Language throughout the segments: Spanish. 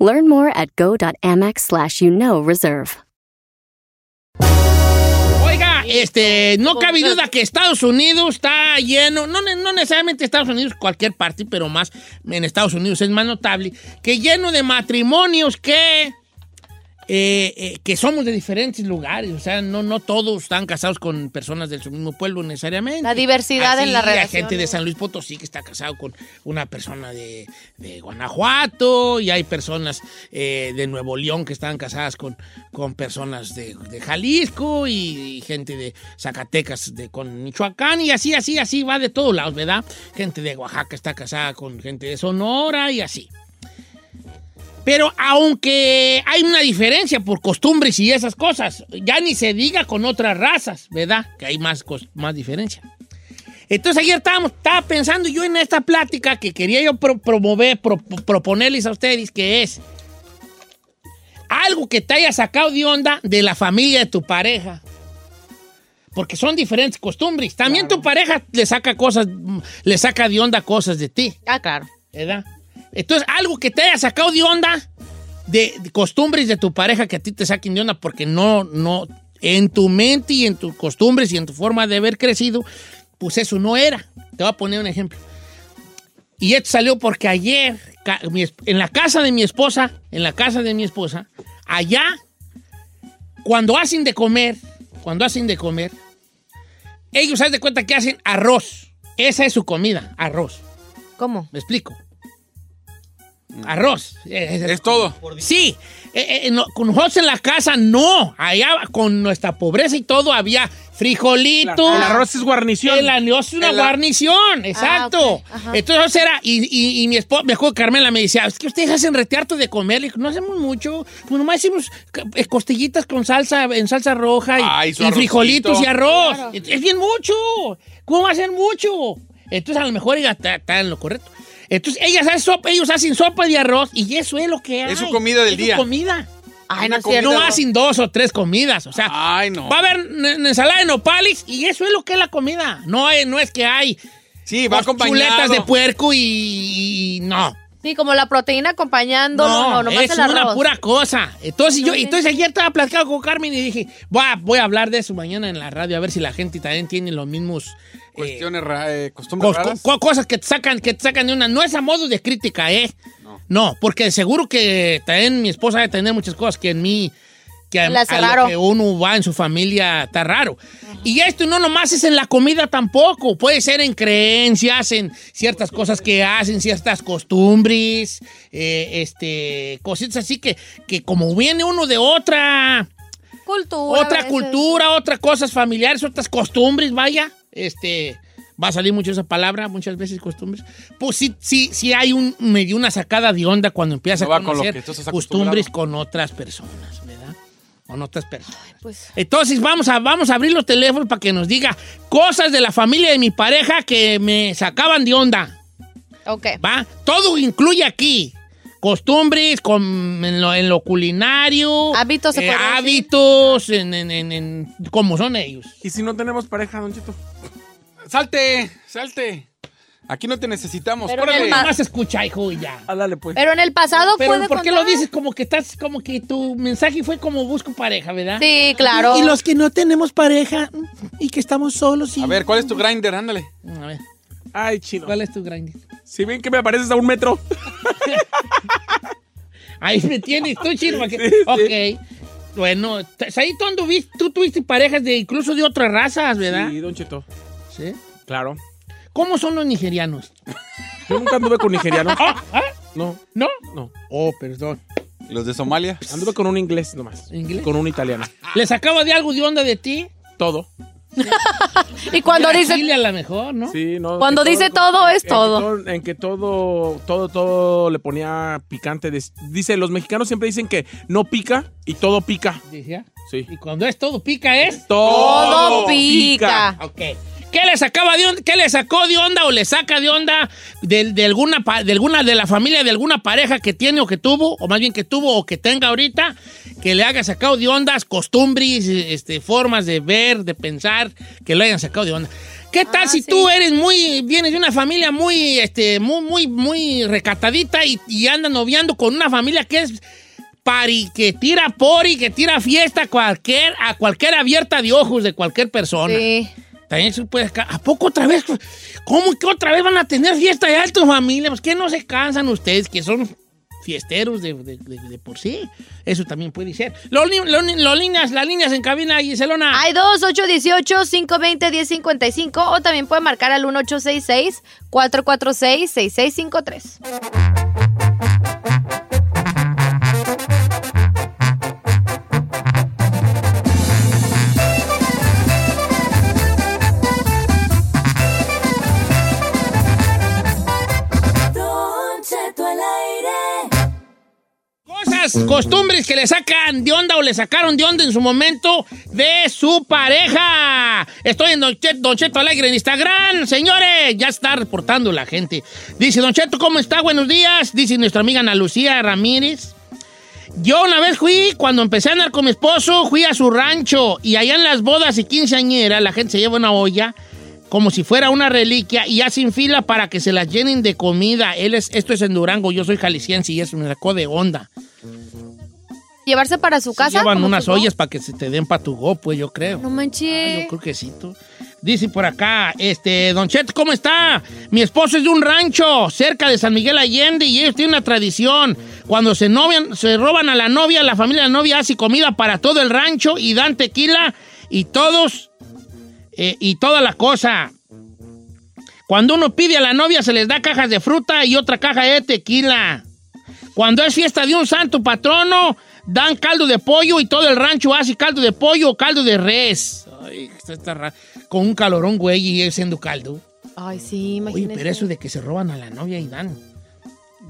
Learn more at go.amex slash you know reserve. Oiga, este, no cabe duda que Estados Unidos está lleno, no, no necesariamente Estados Unidos, cualquier parte, pero más en Estados Unidos es más notable, que lleno de matrimonios que, eh, eh, que somos de diferentes lugares. O sea, no, no todos están casados con personas del su mismo pueblo necesariamente. La diversidad en la Así, Hay relación. gente de San Luis Potosí que está casado con una persona de, de Guanajuato y hay personas eh, de Nuevo León que están casadas con, con personas de, de Jalisco y, gente de Zacatecas de, con Michoacán y así, así, así va de todos lados, ¿verdad? Gente de Oaxaca está casada con gente de Sonora y así. Pero aunque hay una diferencia por costumbres y esas cosas, ya ni se diga con otras razas, ¿verdad? Que hay más, más diferencia. Entonces ayer estábamos, estaba pensando yo en esta plática que quería yo pro- promover, pro- proponerles a ustedes, que es algo que te haya sacado de onda de la familia de tu pareja. Porque son diferentes costumbres. También tu pareja le saca cosas, le saca de onda cosas de ti. Ah, claro. ¿verdad? Entonces, algo que te haya sacado de onda de, de costumbres de tu pareja que a ti te saquen de onda porque no, no, en tu mente y en tus costumbres y en tu forma de haber crecido, pues eso no era. Te voy a poner un ejemplo. Y esto salió porque ayer, en la casa de mi esposa, en la casa de mi esposa, allá, cuando hacen de comer, cuando hacen de comer, ellos haz de cuenta que hacen arroz. Esa es su comida, arroz. ¿Cómo? ¿Me explico? Arroz. Es todo. Sí. Eh, eh, no, con nosotros en la casa no. Allá con nuestra pobreza y todo había frijolitos. El arroz es guarnición. El arroz es una El- guarnición, exacto. ok, ajá. Entonces era, y, y- y mi esposa, me acuerdo que Carmela me decía, es que ustedes hacen retearto de comer. Le digo, no hacemos mucho. Pues nomás hicimos eh, costillitas con salsa, en salsa roja y, frijolitos y arroz. Claro. Es bien mucho. ¿Cómo va a ser mucho? Entonces a lo mejor ella está, está en lo correcto. Entonces ellas hacen sopa, ellos hacen sopa de arroz y eso es lo que hay. Es su comida del Es su día. comida. Ay, no cierto. No comida- hacen dos o tres comidas. O sea, Ay, no. va a haber ensalada de nopales y eso es lo que es la comida. No, es- no es que hay Sí, va acompañado. chuletas de puerco y, y no. Sí, como la proteína acompañando, no, no, es el arroz. una pura cosa. Entonces, yo, entonces ayer estaba platicando con Carmen y dije, voy a, voy a hablar de eso mañana en la radio, a ver si la gente también tiene los mismos... eh, Cuestiones, ra- eh, costumbres cos- raras. co- cosas que te sacan, que te sacan de una. No es a modo de crítica, ¿eh? No. porque seguro que también mi esposa debe tener muchas cosas que en mí. Que a, lo que uno va en su familia está raro. Y esto no nomás es en la comida tampoco. Puede ser en creencias, en ciertas cosas que hacen, ciertas costumbres, eh, este, cositas así que, que como viene uno de otra Cultura. otra cultura, otras cosas familiares, otras costumbres, vaya. Este, va a salir mucho esa palabra, muchas veces costumbres. Pues sí, sí, sí hay un, medio una sacada de onda cuando empiezas No a con conocer estás costumbres con otras personas, ¿verdad? Con otras personas. Pues, Entonces vamos a, vamos a abrir los teléfonos para que nos diga cosas de la familia de mi pareja que me sacaban de onda. ok. ¿Va? Todo incluye aquí. Costumbres, con- en, lo, en lo culinario. Hábitos, se eh, decir. hábitos, en, en, en, en- como son ellos. ¿Y si no tenemos pareja, Don Chito? Salte, salte. Aquí no te necesitamos. Pero en el Más escucha, hijo, y ya. Háblale, pues. Pero en el pasado Pero puede ¿por qué contar? lo dices como que estás, como que tu mensaje fue como busco pareja, verdad? Sí, claro. Y los que no tenemos pareja y que estamos solos y... A ver, ¿cuál es tu grinder? Ándale. A ver, Ay, chino. ¿cuál es tu grind? Si ven que me apareces a un metro. Ahí me tienes tú, que- ok. Bueno, t- ahí tú, anduviste- tú tuviste parejas de incluso de otras razas, ¿verdad? Sí, Don Chito. Sí. Claro. ¿Cómo son los nigerianos? Yo nunca anduve con nigerianos. Ah, ah, No, ¿No? no. Oh, perdón. ¿Y los de Somalia? Anduve con un inglés nomás. ¿Inglés? Con un italiano. ¿Les acaba de algo de onda de ti? Todo. Y cuando dice, chile a lo mejor, ¿no? Sí, no, Cuando dice todo, es en que todo. En que todo, todo, todo le ponía picante. Dice, los mexicanos siempre dicen que no pica y todo pica. Decía. Sí. Y cuando es todo pica es. todo pica. Ok. ¿Qué le sacaba de onda, qué le sacó de onda o le saca de onda de, de alguna de alguna de la familia de alguna pareja que tiene o que tuvo o más bien que tuvo o que tenga ahorita que le haya sacado de ondas, costumbres, este, formas de ver, de pensar que lo hayan sacado de onda? ¿Qué tal Ah, si sí. tú eres muy vienes de una familia muy este muy muy muy recatadita y, y andas noviando con una familia que es pari, que tira pori, que tira fiesta a cualquier, a cualquier abierta de ojos de cualquier persona? Sí. También se puede... ¿A poco otra vez? ¿Cómo que otra vez van a tener fiesta de alto familia? Pues que no se cansan ustedes, que son fiesteros de, de- de- de por sí. Eso también puede ser. Los, líneas, las líneas en cabina, Giselona. Hay dos, 818-520-1055 o también puede marcar al 1866-446-6653. Costumbres que le sacan de onda o le sacaron de onda en su momento de su pareja. Estoy en Don Cheto, Don Cheto Alegre en Instagram. Señores, ya está reportando la gente. Dice Don Cheto, ¿cómo está? Buenos días. Dice nuestra amiga Ana Lucía Ramírez. Yo una vez fui, cuando empecé a andar con mi esposo, fui a su rancho y allá en las bodas y quinceañeras la gente se lleva una olla como si fuera una reliquia y hacen fila para que se las llenen de comida. Él es, esto es en Durango, yo soy jalisciense y eso me sacó de onda. ¿Llevarse para su Sí casa? llevan unas ollas para que se te den para tu go, pues yo creo. No Ah, manches. yo creo que sí, tú. Dice por acá, este, Don Chet, ¿cómo está? Mi esposo es de un rancho cerca de San Miguel Allende y ellos tienen una tradición. Cuando se novian, se roban a la novia, la familia de la novia hace comida para todo el rancho y dan tequila y todos, eh, y toda la cosa. Cuando uno pide a la novia se les da cajas de fruta y otra caja de tequila. Cuando es fiesta de un santo patrono, dan caldo de pollo y todo el rancho hace caldo de pollo o caldo de res. Ay, esto está raro. Con un calorón, güey, y haciendo caldo. Ay, sí, Oye, imagínese. pero eso de que se roban a la novia y dan.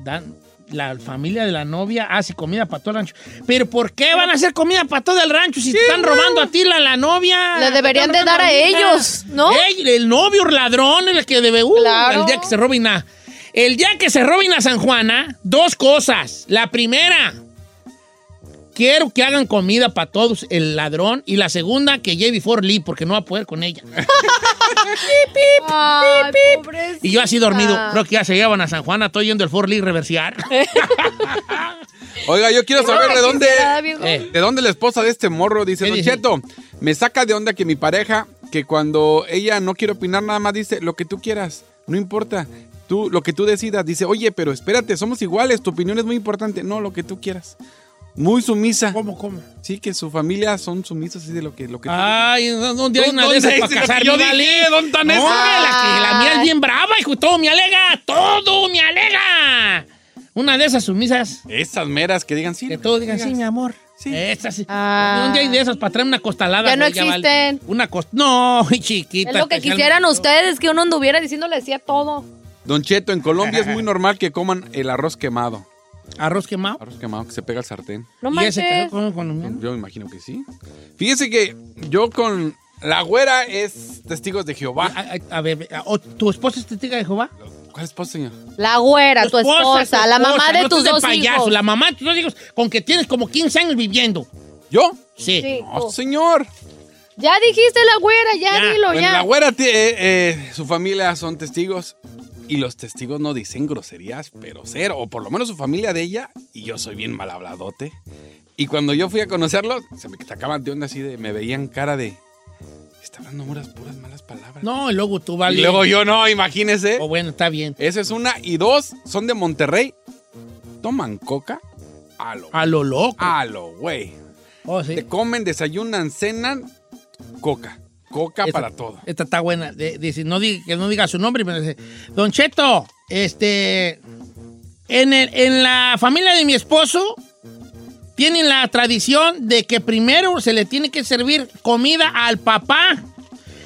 Dan. La familia de la novia hace comida para todo el rancho. ¿Pero por qué van a hacer comida para todo el rancho si te están robando a ti la, la novia? Le deberían de dar a la ellos, ¿no? Ey, el novio ladrón el que debe. Uh, Claro. El día que se roben a. El día que se roben a San Juana, dos cosas. La primera, quiero que hagan comida para todos el ladrón. Y la segunda, que lleve before Lee, porque no va a poder con ella. Ay, pobrecita. Y yo así dormido. Creo que ya se llevan a San Juana. Estoy yendo el for Lee reversiar. Oiga, yo quiero saber de dónde. Eh. de dónde la esposa de este morro dice, ¿Qué Don? Cheto, me saca de onda que mi pareja, que cuando ella no quiere opinar nada más, dice, lo que tú quieras, no importa. Tú, lo que tú decidas, dice, oye, pero espérate, somos iguales, tu opinión es muy importante. No, lo que tú quieras. Muy sumisa. ¿Cómo, cómo? Sí, que su familia son sumisos así de lo que, lo que Ay, ¿dónde hay una de ¿Dónde esas es para casarme? yo vale? dije? ¿Dónde están No, esas? la, que, la mía es bien brava, hijo. Todo me alega. Todo me alega. Una de esas sumisas. Esas meras que digan sí. Que todos digan, sí, digas". mi amor. Sí. Estas sí. Ah. ¿Dónde hay de esas para traer una costalada? Ya no güey? vale. existen. Una cost... No, chiquita. Es lo que quisieran ustedes, que uno anduviera diciéndole decía todo. Don Cheto, en Colombia es muy normal que coman el arroz quemado. Arroz quemado. Arroz quemado que se pega al sartén. No ¿Y ese manches. que con colombiano? Yo me imagino que sí. Fíjese que yo con la güera es testigos de Jehová. A, a- a ver, a- o- ¿tu esposa es testiga de Jehová? ¿Cuál esposa, señor? La güera, tu esposa, tu la mamá esposa, de no tus estés dos payaso, hijos. La mamá de tus dos hijos, con que tienes como 15 años viviendo. ¿Yo? Sí. Sí, No, tú. señor. Ya dijiste la güera, ya, Ya. dilo, Bueno, ya. la güera, tie- eh, eh, su familia son testigos y los testigos no dicen groserías, pero cero, o por lo menos su familia de ella, y yo soy bien mal habladote. Y cuando yo fui a conocerlos, se me sacaban de onda así de, me veían cara de, está hablando puras, puras malas palabras. No, y luego tú vale. Y luego yo no, imagínese. Oh, bueno, está bien. Esa es una. Y dos, son de Monterrey. Toman coca. A lo, A lo loco. a lo güey. Oh, sí. Te comen, desayunan, cenan, coca. Coca Esta- para todo. Esta está buena. De- dice, no diga, que no diga su nombre, pero dice, Don Cheto, este, en, el- en la familia de mi esposo tienen la tradición de que primero se le tiene que servir comida al papá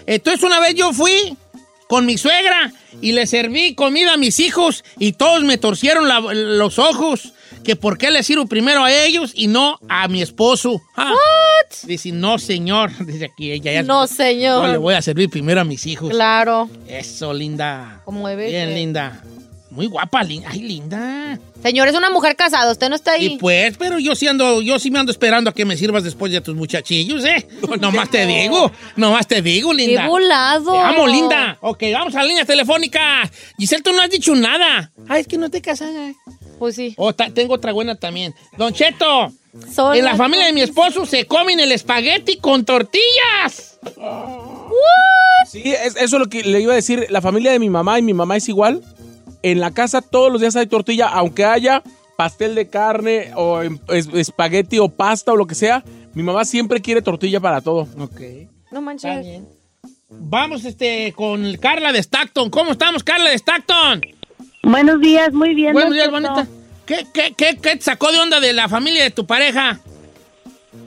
Entonces una vez yo fui con mi suegra y le serví comida a mis hijos y todos me torcieron la- los ojos. Que por qué le sirvo primero a ellos y no a mi esposo. Ah. Dice, no, señor. Dice aquí ella. ya- No, señor. No, le voy a servir primero a mis hijos. Claro. Eso, linda. Como debe Bien, ser. linda. Muy guapa, linda. Ay, linda. Señor, es una mujer casada, usted no está ahí. Y pues, pero yo sí ando, yo sí me ando esperando a que me sirvas después de tus muchachillos, ¿eh? Nomás te digo, nomás te digo, ¡Qué linda. volado! Te amo, linda. Ok, vamos a la línea telefónica. Giselle, tú no has dicho nada. Ay, es que no te casada. Pues sí. Oh, ta- tengo otra buena también. Don Cheto, Son en la familia de mi esposo se comen el espagueti con tortillas. Sí, es- eso es lo que le iba a decir. La familia de mi mamá y mi mamá es igual. En la casa todos los días hay tortilla, aunque haya pastel de carne o em- es- espagueti o pasta o lo que sea. Mi mamá siempre quiere tortilla para todo. Ok. No Está manches. bien. Vamos este, con Carla de Stockton. ¿Cómo estamos, Carla de Stockton? Buenos días, muy bien. Buenos días, bonita. ¿Qué, qué, qué, qué te sacó de onda de la familia de tu pareja?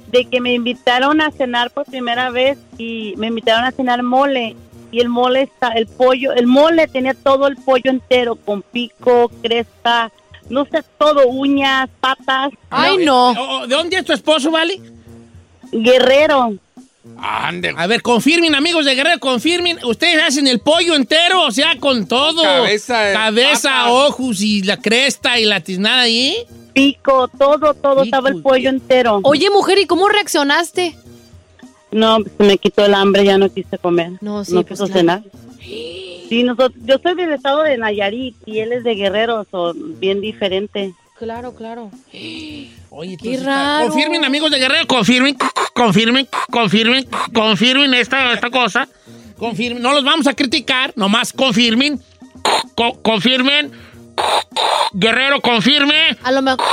De que me invitaron a cenar por primera vez y me invitaron a cenar mole. Y el mole está, el pollo, el mole tenía todo el pollo entero, con pico, cresta, no sé, todo, uñas, patas. Ay, no. Oh, ¿De dónde es tu esposo, Vale? Guerrero. Ande. A ver, confirmen, amigos de Guerrero, confirmen. Ustedes hacen el pollo entero, o sea, con todo. Cabeza, eh, Cabeza, ojos y la cresta y la tiznada ahí. Pico, todo, todo, Pico, estaba el pollo entero. Oye, mujer, ¿y cómo reaccionaste? No, se me quitó el hambre, ya no quise comer. No, sí, no pues, quiso claro. cenar. Sí, nosotros, yo soy del estado de Nayarit y él es de Guerrero, son bien diferente. Claro, claro. Oye, Qué raro. Confirmen, amigos de Guerrero, confirmen, confirmen, confirmen, confirmen esta, esta cosa. Confirmen, no los vamos a criticar, nomás confirmen, co- confirmen. Guerrero, confirme. A lo mejor.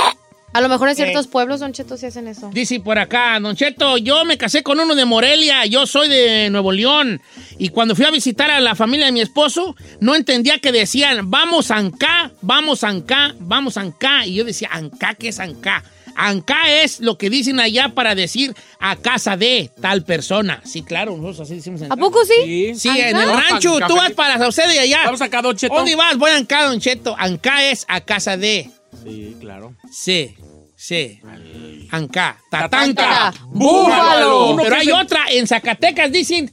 A lo mejor en Eh. ciertos pueblos, Don Cheto, sí hacen eso. Dice por acá, Don Cheto, yo me casé con uno de Morelia, yo soy de Nuevo León. Y cuando fui a visitar a la familia de mi esposo, no entendía que decían, vamos Ancá, vamos Ancá, vamos Ancá. Y yo decía, Ancá, ¿qué es Ancá? Ancá es lo que dicen allá para decir a casa de tal persona. Sí, claro, nosotros así decimos en ¿A poco sí? Sí. Sí, en el rancho, tú vas para Sauceda y allá. Vamos acá, Don Cheto. ¿Dónde vas? Voy a Ancá, Don Cheto. Ancá es a casa de. Sí, claro. Sí, sí. Ancá. Tatanca. Búfalo. Pero hay otra, en Zacatecas dicen,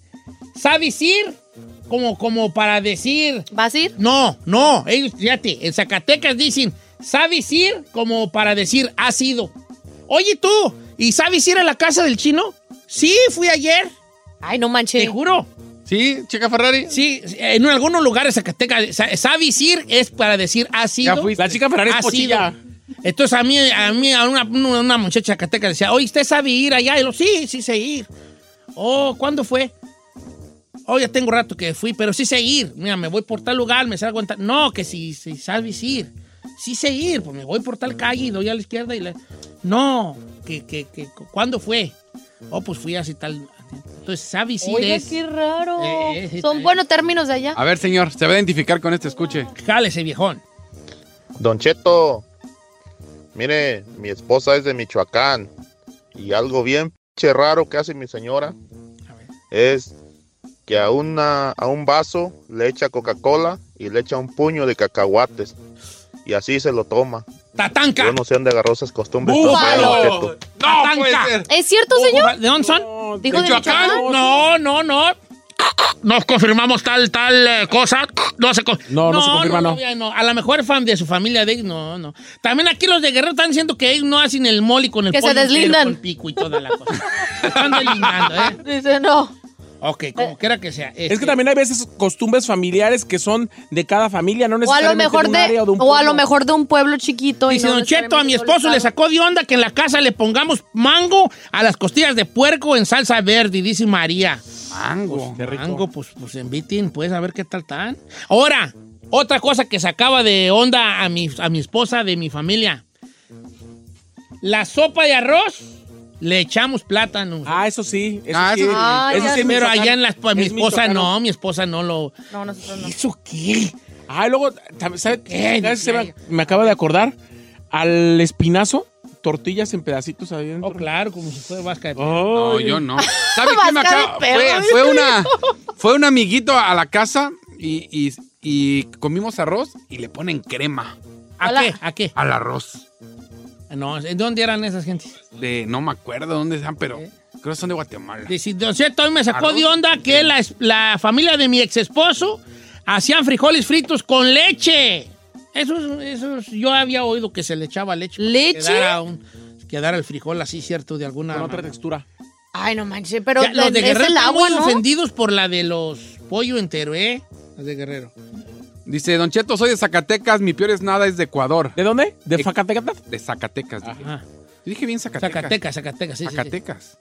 ¿sabes ir? Como, como para decir, ¿Vas a ir? no, no, ellos, fíjate, en Zacatecas dicen, ¿sabes ir? Como para decir, has ido. Oye tú, ¿y sabes ir a la casa del chino? Sí, fui ayer, Ay, no te manches. juro. ¿Sí, chica Ferrari? Sí, en algunos lugares Zacatecas, sa- ¿sabes ir? Es para decir, has ido. Ya fuiste. La chica Ferrari es Ha pochilla. sido. Entonces a mí, a mí, a una, una muchacha cateca decía, oye, ¿usted sabe ir allá? Y yo, sí, sí sé ir. Oh, ¿cuándo fue? Oh, ya tengo rato que fui, pero sí sé ir. Mira, me voy por tal lugar, me salgo en tal... No, que si, si sabes ir. Sí sé ir, pues me voy por tal calle y doy a la izquierda y le... No, que, que, que, ¿cuándo fue? Oh, pues fui así tal... Entonces, sabes ir Oiga, es... qué raro. Eh, eh, Son eh. buenos términos de allá. A ver, señor, se va a identificar con este escuche. Jálese, viejón. Don Cheto, mire, mi esposa es de Michoacán y algo bien pinche raro que hace mi señora es que a, una, a un vaso le echa Coca-Cola y le echa un puño de cacahuates y así se lo toma. Tatanca. Yo no sé dónde agarró esas costumbres. tan ¡Búfalo! puede ser. ¿Es cierto, señor? ¿De dónde son? No, ¿Dijo de? Michoacán? No, no, no. Nos confirmamos tal, tal eh, cosa. No se, con- No, no se confirma, no. no. A lo mejor fan de su familia de No, no. También aquí los de Guerrero están diciendo que ellos no hacen el moli con el Que se entero, deslindan. con el pico y toda la cosa. están deslindando, ¿eh? Dice, no. Ok, como quiera que sea. Es que también hay veces costumbres familiares que son de cada familia, no O a lo necesariamente mejor de un área o de un o a lo pueblo. mejor de un pueblo chiquito. y Dice no Don Cheto, a mi esposo le sacó de onda que en la casa le pongamos mango a las costillas de puerco en salsa verde, dice María. Mango. Qué rico. Mango, pues, pues inviten, pues, a ver qué tal están. Ahora, otra cosa que sacaba de onda a mi, a mi esposa de mi familia. La sopa de arroz, le echamos plátano. Ah, eso sí. Eso Ah, sí. Ay, Eso ya sí es sé. pero allá en la, pues, mi Es esposa no, mi esposa no lo... No, nosotros no. ¿Eso qué? Ah, luego, tam- ¿sabe ¿Qué? Se me, me acaba de acordar al espinazo. tortillas en pedacitos ahí dentro. Oh, claro, como si fuera vasca de No, Ay. yo no. ¿Sabe qué me acaba? perro, Fue, fue una, fue un amiguito a la casa y, y- y comimos arroz y le ponen crema ¿A Hola. qué? ¿A qué? al arroz. No, ¿en dónde eran esas gentes? De, no me acuerdo dónde están, pero creo que son de Guatemala. Don Cheto, hoy me sacó Arroz. de onda que la, la familia de mi ex esposo hacían frijoles fritos con leche. Esos, esos, yo había oído que se le echaba leche. para ¿Leche? Quedara, un- quedara el frijol así, ¿cierto? De alguna Con otra manera. textura. Ay, no manches, pero Ya, los de es Guerrero el están muy ¿no? ofendidos por la de los pollo entero, ¿eh? Los de Guerrero. Dice, Don Cheto, soy de Zacatecas, mi peor es nada, es de Ecuador. ¿De dónde? ¿De Facatecata? De Zacatecas. dije. Ajá. Yo dije bien Zacatecas. Zacatecas, Zacatecas, sí, sí, sí. Zacatecas.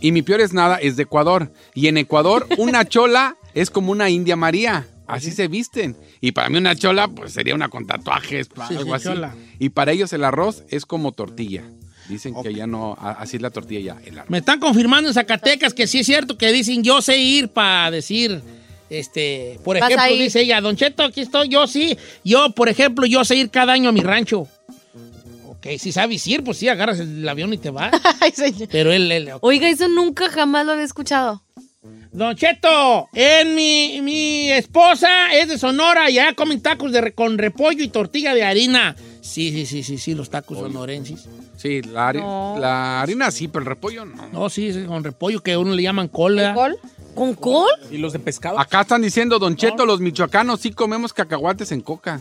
Y mi peor es nada, es de Ecuador. Y en Ecuador, una chola es como una India María. Así se visten. Y para mí una chola, pues sería una con tatuajes, algo así. chola. Y para ellos el arroz es como tortilla. Dicen que ya no, así es la tortilla ya, el arroz. Me están confirmando en Zacatecas que sí es cierto que dicen yo sé ir para decir, este, por ejemplo, dice ella, Don Cheto, aquí estoy, yo sí, yo, por ejemplo, yo sé ir cada año a mi rancho. Ok, si sabes ir, pues sí, agarras el avión y te vas. Ay, señor. Pero él, él- Oiga, eso nunca jamás lo había escuchado. Don Cheto, en mi, mi esposa es de Sonora, ya comen tacos de, con repollo y tortilla de harina. Sí, sí, sí, sí, sí, los tacos sonorenses. Sí, la, No. la harina sí, pero el repollo no. No, sí, sí, con repollo, que a uno le llaman cola. ¿Col? ¿Con col? ¿Y los de pescado? Acá están diciendo, Don Cheto, los michoacanos sí comemos cacahuates en coca.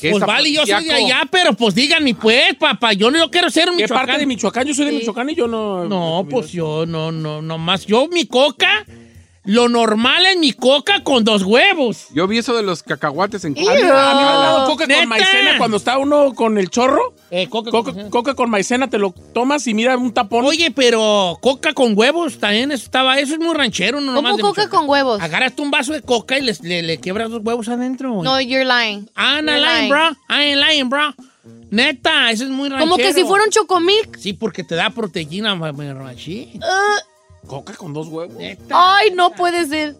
¿Qué Pues es vale, yo soy de allá, pero pues díganme pues, papá, yo no yo quiero ser un ¿Qué michoacán. parte de Michoacán? Yo soy de Sí. Michoacán y yo no... No, pues yo no, no, no más. Yo mi coca, lo normal es mi coca con dos huevos. Yo vi eso de los cacahuates en coca. A mí me han dado coca ¿Neta? con maicena cuando está uno con el chorro. Eh, coca, Coca, con- coca con maicena, te lo tomas y mira un tapón. Oye, pero coca con huevos también eso estaba, eso es muy ranchero, no ¿Cómo coca con huevos? Agarras tú un vaso de coca y les- le, le quiebras dos huevos adentro. No, you're lying. I'm not You're lying, bro. I ain't lying, bro. Neta, eso es muy ranchero. Como que si fuera un chocomilk. Sí, porque te da proteína, ma- ma- machín. Ah, Coca con dos huevos. Neta. ay, no puede ser.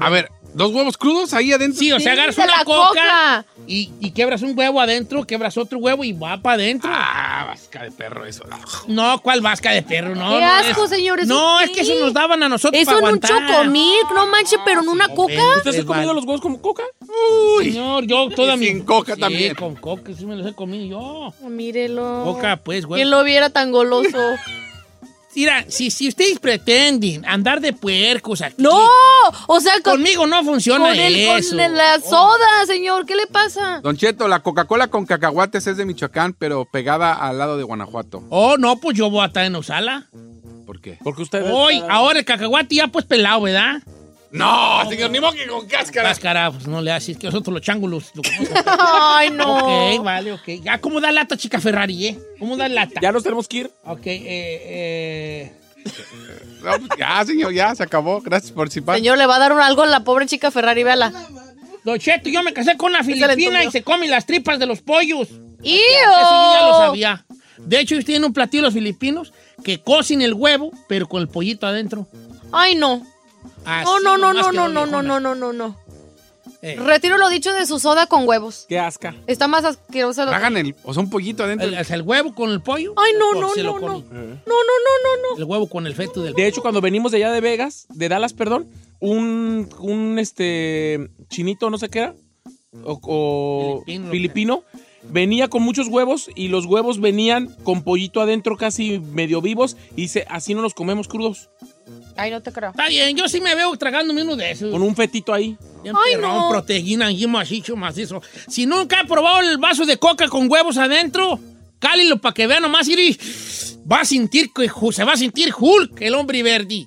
A ver, ¿dos huevos crudos ahí adentro? Sí, o sea, agarras una la coca, coca. Y, y quebras un huevo adentro, quebras otro huevo y va para adentro. Ah, vasca de perro eso. No, ¿cuál vasca de perro? No, Qué no asco, es- señores, No, ¿sí? es que eso nos daban a nosotros Eso para en un chocomilk, no manches, pero en una coca. ¿Usted se ha comido los huevos como coca? Señor, yo toda mi... sin coca Sí, también. con coca, sí me los he comido yo. Mírelo. Coca, pues, güey. ¿Quién lo viera tan goloso? Mira, si, si ustedes pretenden andar de puercos aquí... ¡No! O sea, con, Conmigo no funciona con, el, eso. con el- la soda, señor. ¿Qué le pasa? Don Cheto, la Coca-Cola con cacahuates es de Michoacán, pero pegada al lado de Guanajuato. Oh, no, pues yo voy a estar en Osala. ¿Por qué? Porque usted... Hoy, ahora el cacahuate ya pues pelado, ¿verdad? No, señor, ni modo que con cáscara. Cáscara, pues no le haces que nosotros los lo comemos. Ay, no. Ok, vale, ok. Ya, ¿cómo da lata, chica Ferrari, eh? ¿Cómo da lata? Ya nos tenemos que ir. Ok, eh, eh... No, pues ya, señor, ya, se acabó. Gracias por participar. Señor, le va a dar un algo a la pobre chica Ferrari, véala. Don Cheto, yo me casé con una filipina y se come las tripas de los pollos. ¡Ew! Eso yo ya lo sabía. De hecho, ellos tienen un platillo los filipinos que cocen el huevo, pero con el pollito adentro. Ay, no. Así No, no, no, no, no, no, no, no, no, no, no. Eh, Retiro lo dicho de su soda con huevos. Qué asca. Está más asquerosa. lo- Hagan el, o sea, un pollito adentro. el, el huevo con el pollo. Ay, no, no, se no, no. No, no, no, no, no. El huevo con el feto del De hecho, cuando venimos de allá de Vegas, de Dallas, perdón, un, un este chinito, no sé qué era, o, o Filipino, filipino, venía con muchos huevos y los huevos venían con pollito adentro casi medio vivos y dice, así no los comemos crudos, Ay, no te creo. Está bien, yo sí me veo tragándome uno de esos. con un fetito ahí. Bien Ay, perrón, no. proteína y macizo, macizo. Si nunca ha probado el vaso de coca con huevos adentro, cálilo para que vea nomás y va a sentir que se va a sentir Hulk, el hombre verde.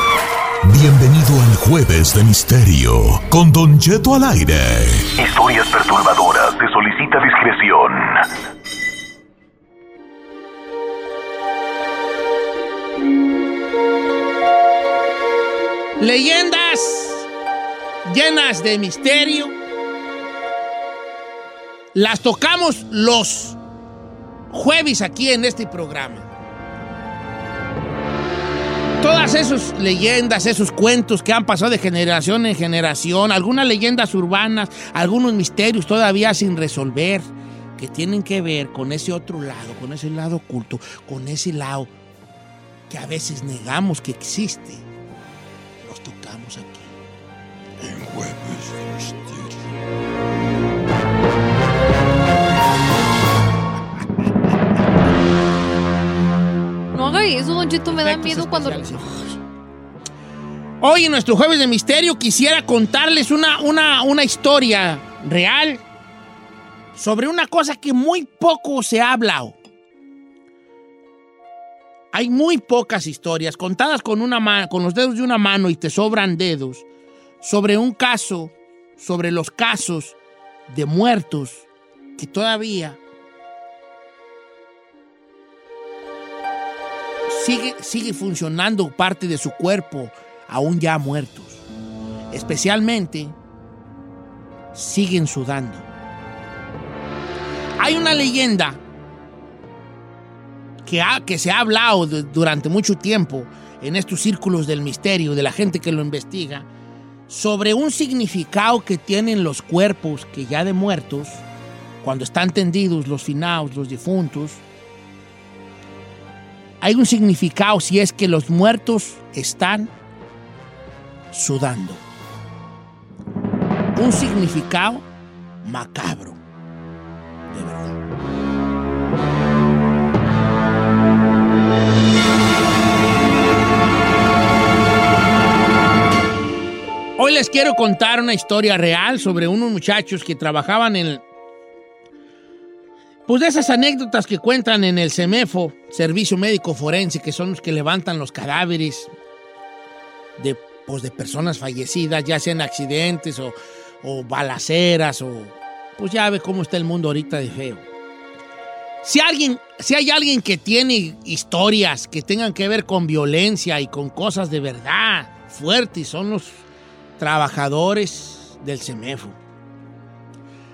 Bienvenido al Jueves de Misterio con Don Jeto al aire. Historias perturbadoras. Se solicita discreción. Leyendas llenas de misterio. Las tocamos los jueves aquí en este programa. Todas esas leyendas, esos cuentos que han pasado de generación en generación, algunas leyendas urbanas, algunos misterios todavía sin resolver, que tienen que ver con ese otro lado, con ese lado oculto, con ese lado que a veces negamos que existe. Los tocamos aquí. En Jueves Misterio. Haga eso, Don Cheto, me da miedo cuando... Hoy en nuestro jueves de misterio quisiera contarles una, una, una historia real sobre una cosa que muy poco se ha hablado. Hay muy pocas historias contadas con, una ma- con los dedos de una mano y te sobran dedos sobre un caso, sobre los casos de muertos que todavía sigue, sigue funcionando parte de su cuerpo aún ya muertos. Especialmente siguen sudando. Hay una leyenda que, ha- que se ha hablado durante mucho tiempo en estos círculos del misterio, de la gente que lo investiga, sobre un significado que tienen los cuerpos que ya de muertos, cuando están tendidos los finados, los difuntos, hay un significado si es que los muertos están sudando. Un significado macabro, de verdad. Hoy les quiero contar una historia real sobre unos muchachos que trabajaban en... Pues de esas anécdotas que cuentan en el CEMEFO, Servicio Médico Forense, que son los que levantan los cadáveres de, pues, de personas fallecidas, ya sean accidentes o, o balaceras o... Pues ya ve cómo está el mundo ahorita de feo. Si, alguien, si hay alguien que tiene historias que tengan que ver con violencia y con cosas de verdad fuertes, son los trabajadores del CEMEFO.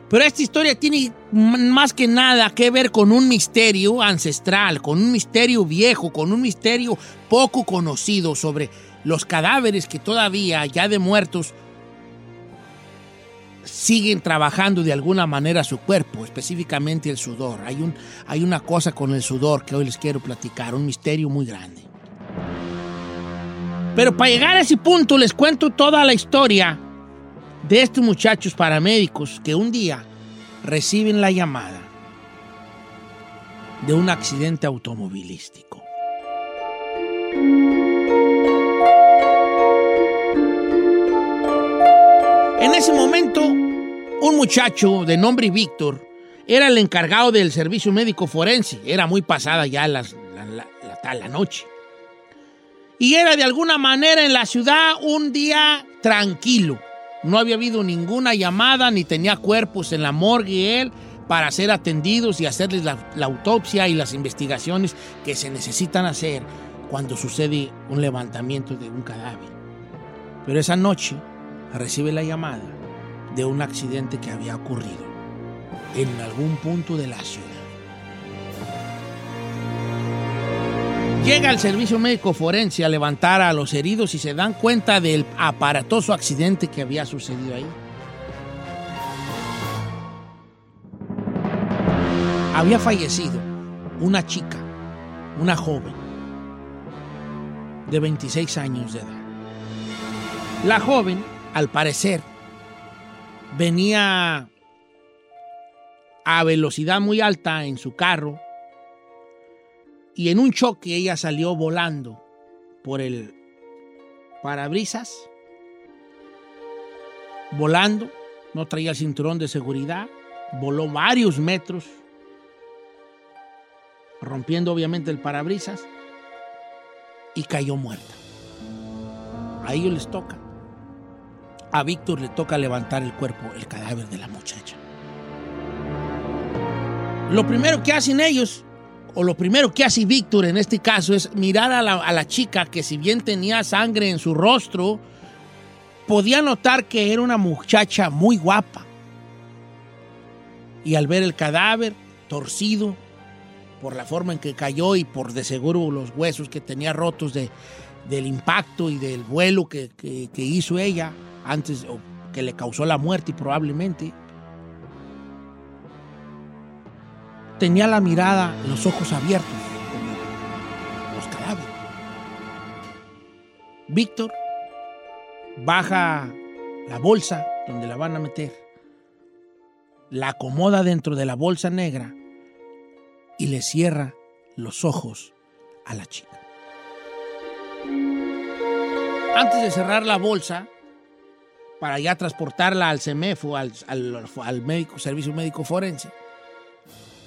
Pero esta historia tiene más que nada que ver con un misterio ancestral, con un misterio viejo, con un misterio poco conocido sobre los cadáveres que todavía, ya de muertos, siguen trabajando de alguna manera su cuerpo, específicamente el sudor. Hay, un, hay una cosa con el sudor que hoy les quiero platicar, un misterio muy grande. Pero para llegar a ese punto les cuento toda la historia de estos muchachos paramédicos que un día reciben la llamada de un accidente automovilístico. En ese momento, un muchacho de nombre Víctor era el encargado del servicio médico forense. Era muy pasada ya la, la- la- la noche. Y era de alguna manera en la ciudad un día tranquilo. No había habido ninguna llamada ni tenía cuerpos en la morgue él para ser atendidos y hacerles la, la autopsia y las investigaciones que se necesitan hacer cuando sucede un levantamiento de un cadáver. Pero esa noche recibe la llamada de un accidente que había ocurrido en algún punto de la ciudad. Llega el servicio médico forense a levantar a los heridos y se dan cuenta del aparatoso accidente que había sucedido ahí. Había fallecido una chica, una joven, de 26 años de edad. La joven, al parecer, venía a velocidad muy alta en su carro y en un choque ella salió volando por el parabrisas, volando, no traía el cinturón de seguridad, voló varios metros, rompiendo obviamente el parabrisas y cayó muerta. A ellos les toca. A Víctor le toca levantar el cuerpo, el cadáver de la muchacha. Lo primero que hacen ellos, o lo primero que hace Víctor en este caso, es mirar a la, chica que si bien tenía sangre en su rostro, podía notar que era una muchacha muy guapa. Y al ver el cadáver torcido por la forma en que cayó y por de seguro los huesos que tenía rotos de, del impacto y del vuelo que, que- que hizo ella antes, o que le causó la muerte probablemente, tenía la mirada, los ojos abiertos, los cadáveres. Víctor baja la bolsa donde la van a meter, la acomoda dentro de la bolsa negra y le cierra los ojos a la chica. Antes de cerrar la bolsa, para ya transportarla al CEMEFO, al, al- al médico, servicio médico forense,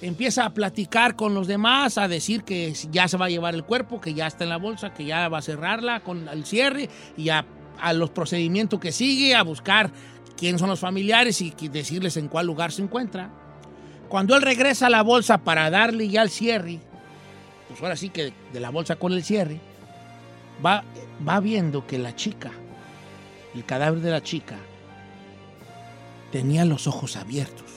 empieza a platicar con los demás, a decir que ya se va a llevar el cuerpo, que ya está en la bolsa, que ya va a cerrarla con el cierre y a, los procedimientos que sigue, a buscar quién son los familiares y decirles en cuál lugar se encuentra. Cuando él regresa a la bolsa para darle ya el cierre, pues ahora sí que de la bolsa con el cierre, va, va viendo que la chica, el cadáver de la chica, tenía los ojos abiertos.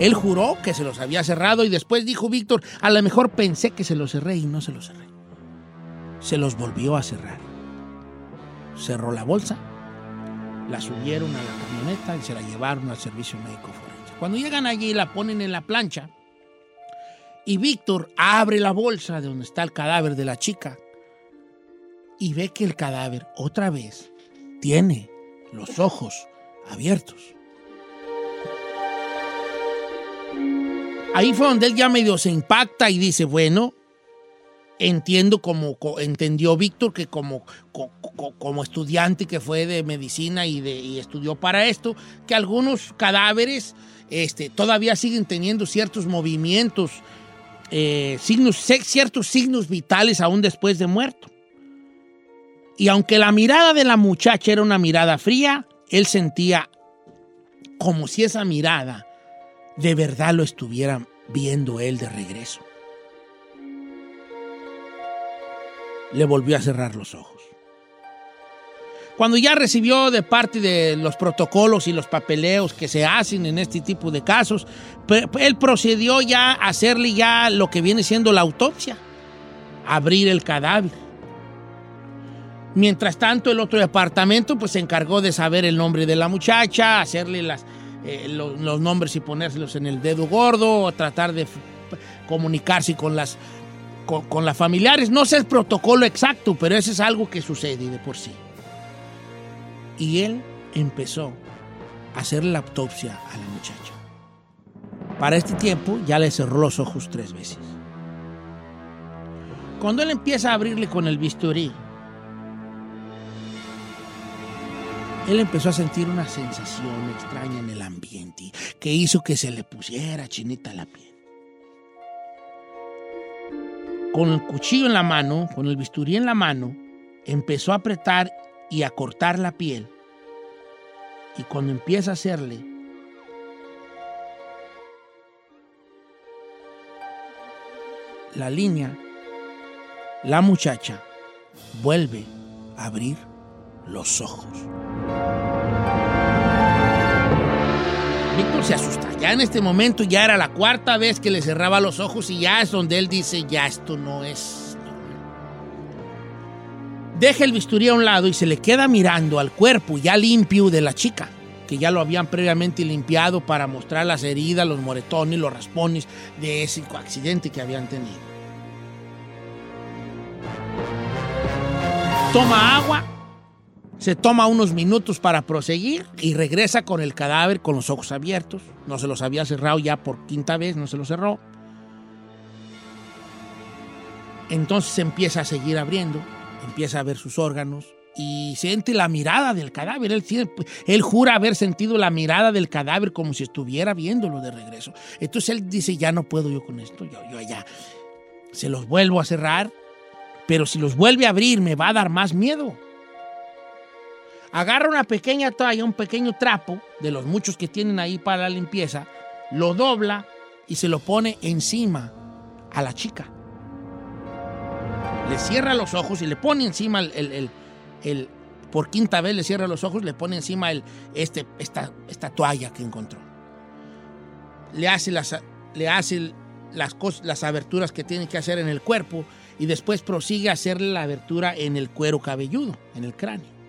Él juró que se los había cerrado y después dijo Víctor, a lo mejor pensé que se los cerré y no se los cerré. Se los volvió a cerrar. Cerró la bolsa, la subieron a la camioneta y se la llevaron al servicio médico forense. Cuando llegan allí la ponen en la plancha y Víctor abre la bolsa de donde está el cadáver de la chica y ve que el cadáver otra vez tiene los ojos abiertos. Ahí fue donde él ya medio se impacta y dice, bueno, entiendo como co- entendió Víctor que como, co- co- como estudiante que fue de medicina y, de, y estudió para esto, que algunos cadáveres este, todavía siguen teniendo ciertos movimientos, eh, signos, ciertos signos vitales aún después de muerto. Y aunque la mirada de la muchacha era una mirada fría, él sentía como si esa mirada de verdad lo estuviera viendo él de regreso. Le volvió a cerrar los ojos. Cuando ya recibió de parte de los protocolos y los papeleos que se hacen en este tipo de casos, él procedió ya a hacerle ya lo que viene siendo la autopsia, abrir el cadáver. Mientras tanto, el otro departamento pues se encargó de saber el nombre de la muchacha, hacerle las, eh, lo- los, nombres y ponérselos en el dedo gordo, o tratar de comunicarse con las con, con las familiares. No sé el protocolo exacto, pero eso es algo que sucede de por sí. Y él empezó a hacerle la autopsia a la muchacha. Para este tiempo ya le cerró los ojos tres veces. Cuando él empieza a abrirle con el bisturí, él empezó a sentir una sensación extraña en el ambiente que hizo que se le pusiera chinita la piel. Con el cuchillo en la mano, con el bisturí en la mano, empezó a apretar y a cortar la piel. Y cuando empieza a hacerle, la línea, la muchacha vuelve a abrir los ojos. Víctor se asusta. Ya en este momento ya era la cuarta vez que le cerraba los ojos y ya es donde él dice, ya esto no es Deja el bisturí a un lado y se le queda mirando al cuerpo ya limpio de la chica, que ya lo habían previamente limpiado para mostrar las heridas, los moretones, los raspones de ese accidente que habían tenido. Toma agua, se toma unos minutos para proseguir y regresa con el cadáver con los ojos abiertos. No se los había cerrado ya por quinta vez, no se los cerró. Entonces empieza a seguir abriendo empieza a ver sus órganos y siente la mirada del cadáver. Él, él, jura haber sentido la mirada del cadáver como si estuviera viéndolo de regreso. Entonces él dice, ya no puedo yo con esto, yo, yo ya se los vuelvo a cerrar, pero si los vuelve a abrir me va a dar más miedo. Agarra una pequeña toalla, un pequeño trapo, de los muchos que tienen ahí para la limpieza, lo dobla y se lo pone encima a la chica le cierra los ojos y le pone encima el, por quinta vez le cierra los ojos, le pone encima el, este, esta, esta toalla que encontró. Le hace, las, le hace las, las aberturas que tiene que hacer en el cuerpo y después prosigue a hacerle la abertura en el cuero cabelludo, en el cráneo.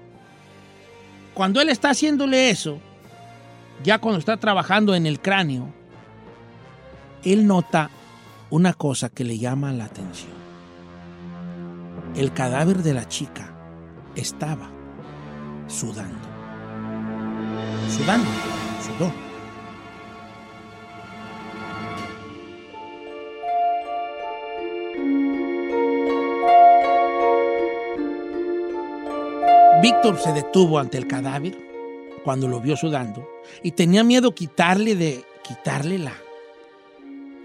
Cuando él está haciéndole eso, ya cuando está trabajando en el cráneo, él nota una cosa que le llama la atención. El cadáver de la chica estaba sudando. Sudando, sudó. Víctor se detuvo ante el cadáver cuando lo vio sudando y tenía miedo quitarle de quitarle la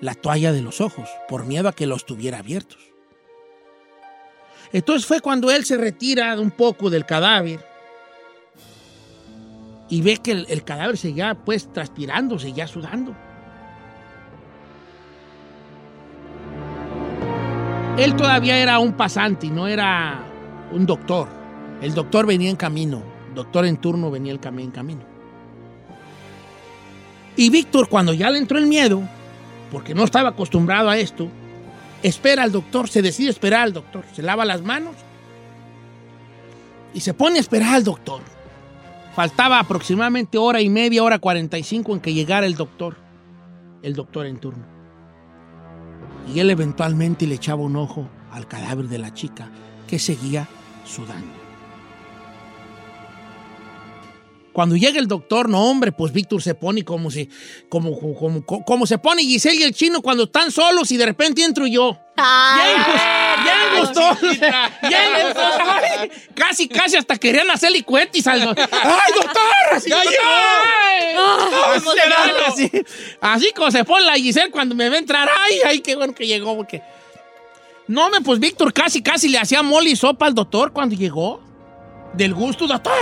la toalla de los ojos por miedo a que los tuviera abiertos. Entonces fue cuando él se retira un poco del cadáver y ve que el, cadáver seguía pues transpirando, seguía sudando. Él todavía era un pasante, no era un doctor. El doctor venía en camino, doctor en turno venía el en camino. Y Víctor, cuando ya le entró el miedo, porque no estaba acostumbrado a esto, espera al doctor, se decide esperar al doctor, se lava las manos y se pone a esperar al doctor. Faltaba aproximadamente hora y media, hora 45 en que llegara el doctor, el doctor en turno. Y él eventualmente le echaba un ojo al cadáver de la chica que seguía sudando. Cuando llega el doctor, no, hombre, pues Víctor se pone como si, como, como, como, se pone Giselle y el chino cuando están solos y de repente entro yo. Ya gustó. Ya gustó. casi, casi hasta querían hacer licuetis al doctor. ¡Ay, doctor! ¡Ya llegó! Así, así, como se pone la Giselle cuando me ve entrar. ¡Ay, ay, qué bueno que llegó! Porque... No, me, pues Víctor casi, casi le hacía mole y sopa al doctor cuando llegó. Del gusto, doctor.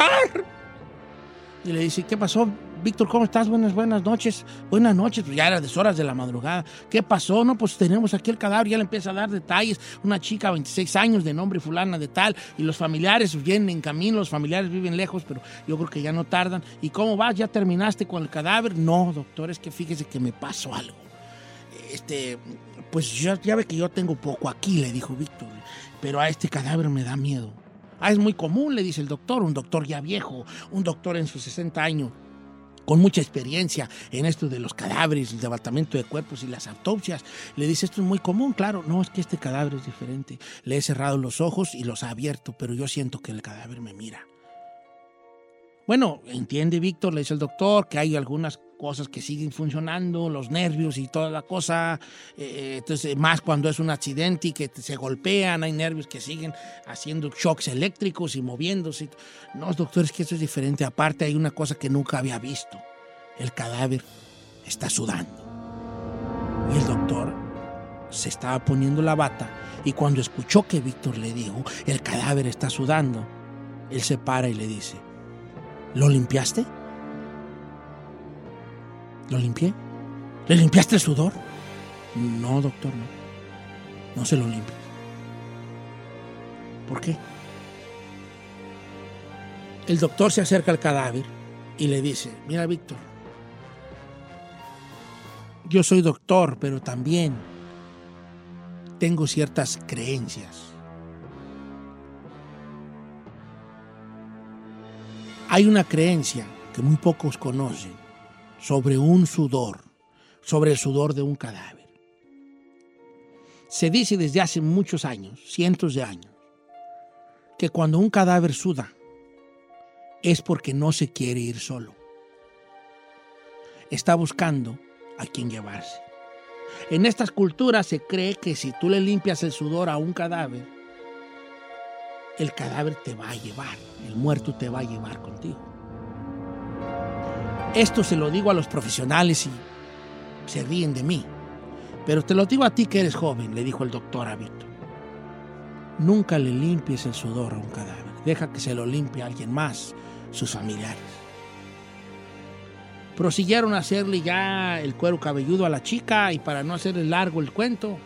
Y le dice, ¿qué pasó? Víctor, ¿cómo estás? Buenas, buenas noches. Buenas noches. Pues ya era de horas de la madrugada. ¿Qué pasó? No, pues tenemos aquí el cadáver. Ya le empieza a dar detalles. Una chica, 26 años, de nombre fulana de tal. Y los familiares vienen en camino. Los familiares viven lejos, pero yo creo que ya no tardan. ¿Y cómo vas? ¿Ya terminaste con el cadáver? No, doctor, es que fíjese que me pasó algo. Este, pues ya, ya ve que yo tengo poco aquí, le dijo Víctor. Pero a este cadáver me da miedo. Ah, es muy común, le dice el doctor, un doctor ya viejo, un doctor en sus 60 años con mucha experiencia en esto de los cadáveres, el levantamiento de cuerpos y las autopsias. Le dice, esto es muy común, claro. No, es que este cadáver es diferente. Le he cerrado los ojos y los ha abierto, pero yo siento que el cadáver me mira. Bueno, entiende Víctor, le dice el doctor, que hay algunas cosas que siguen funcionando, los nervios y toda la cosa. eh, entonces, más cuando es un accidente y que se golpean, hay nervios que siguen haciendo shocks eléctricos y moviéndose. No, doctor, es que esto es diferente. Aparte, hay una cosa que nunca había visto. El cadáver está sudando. Y el doctor se estaba poniendo la bata y cuando escuchó que Víctor le dijo, el cadáver está sudando, él se para y le dice, ¿lo limpiaste? ¿Lo limpié? ¿Le limpiaste el sudor? No, doctor, no. No se lo limpies. ¿Por qué? El doctor se acerca al cadáver y le dice, mira, Víctor, yo soy doctor, pero también tengo ciertas creencias. Hay una creencia que muy pocos conocen sobre un sudor, sobre el sudor de un cadáver. Se dice desde hace muchos años, cientos de años, que cuando un cadáver suda es porque no se quiere ir solo. Está buscando a quien llevarse. En estas culturas se cree que si tú le limpias el sudor a un cadáver, el cadáver te va a llevar, el muerto te va a llevar contigo. Esto se lo digo a los profesionales y se ríen de mí. Pero te lo digo a ti que eres joven, le dijo el doctor a Víctor. Nunca le limpies el sudor a un cadáver. Deja que se lo limpie alguien más, sus familiares. Prosiguieron a hacerle ya el cuero cabelludo a la chica y para no hacerle largo el cuento,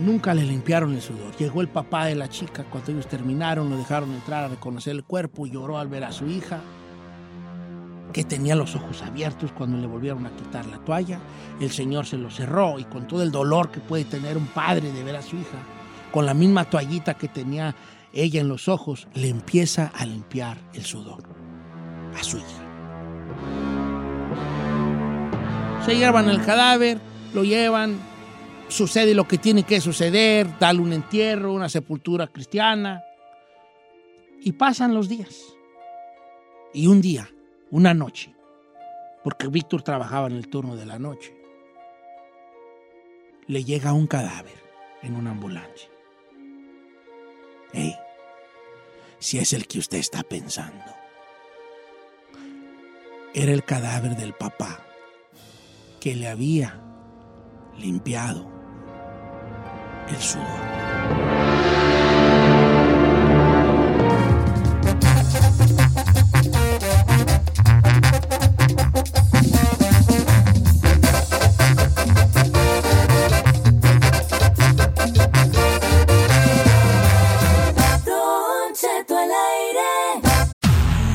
nunca le limpiaron el sudor. Llegó el papá de la chica, cuando ellos terminaron, lo dejaron entrar a reconocer el cuerpo y lloró al ver a su hija, que tenía los ojos abiertos cuando le volvieron a quitar la toalla. El señor se lo cerró y con todo el dolor que puede tener un padre de ver a su hija, con la misma toallita que tenía ella en los ojos, le empieza a limpiar el sudor a su hija. Se llevan el cadáver, lo llevan, sucede lo que tiene que suceder, darle un entierro, una sepultura cristiana. Y pasan los días. Y un día, una noche, porque Víctor trabajaba en el turno de la noche, le llega un cadáver en una ambulancia. Hey, si es el que usted está pensando. Era el cadáver del papá que le había limpiado el sudor.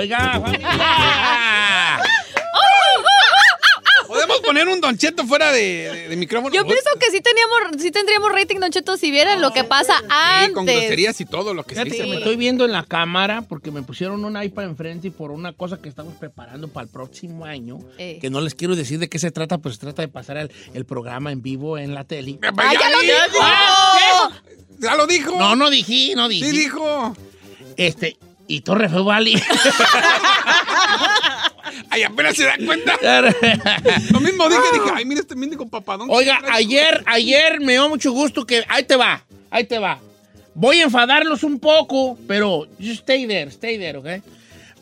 Oiga, familia. ¿Podemos poner un Don Cheto fuera de, de- de micrófono? Yo pienso que sí teníamos, sí tendríamos rating, Don Cheto, si vieran lo que pasa Sí, con antes. groserías y todo lo que se Fíjate dice. que me estoy viendo en la cámara porque me pusieron un iPad enfrente y por una cosa que estamos preparando para el próximo año, Eh. que no les quiero decir de qué se trata, pues se trata de pasar el, el programa en vivo en la tele. ¡Ah, ya lo dijo! Ah, ¡Ya lo dijo! No, no dije, no dije. Sí dijo. Este, y Torre Feo Valley. Ay, apenas se da cuenta. Lo mismo dije, dije, ay, mira este mendigo papadón. Oiga, ayer, ayer me dio mucho gusto que. Ahí te va, ahí te va. Voy a enfadarlos un poco, pero you stay there, stay there, ¿ok?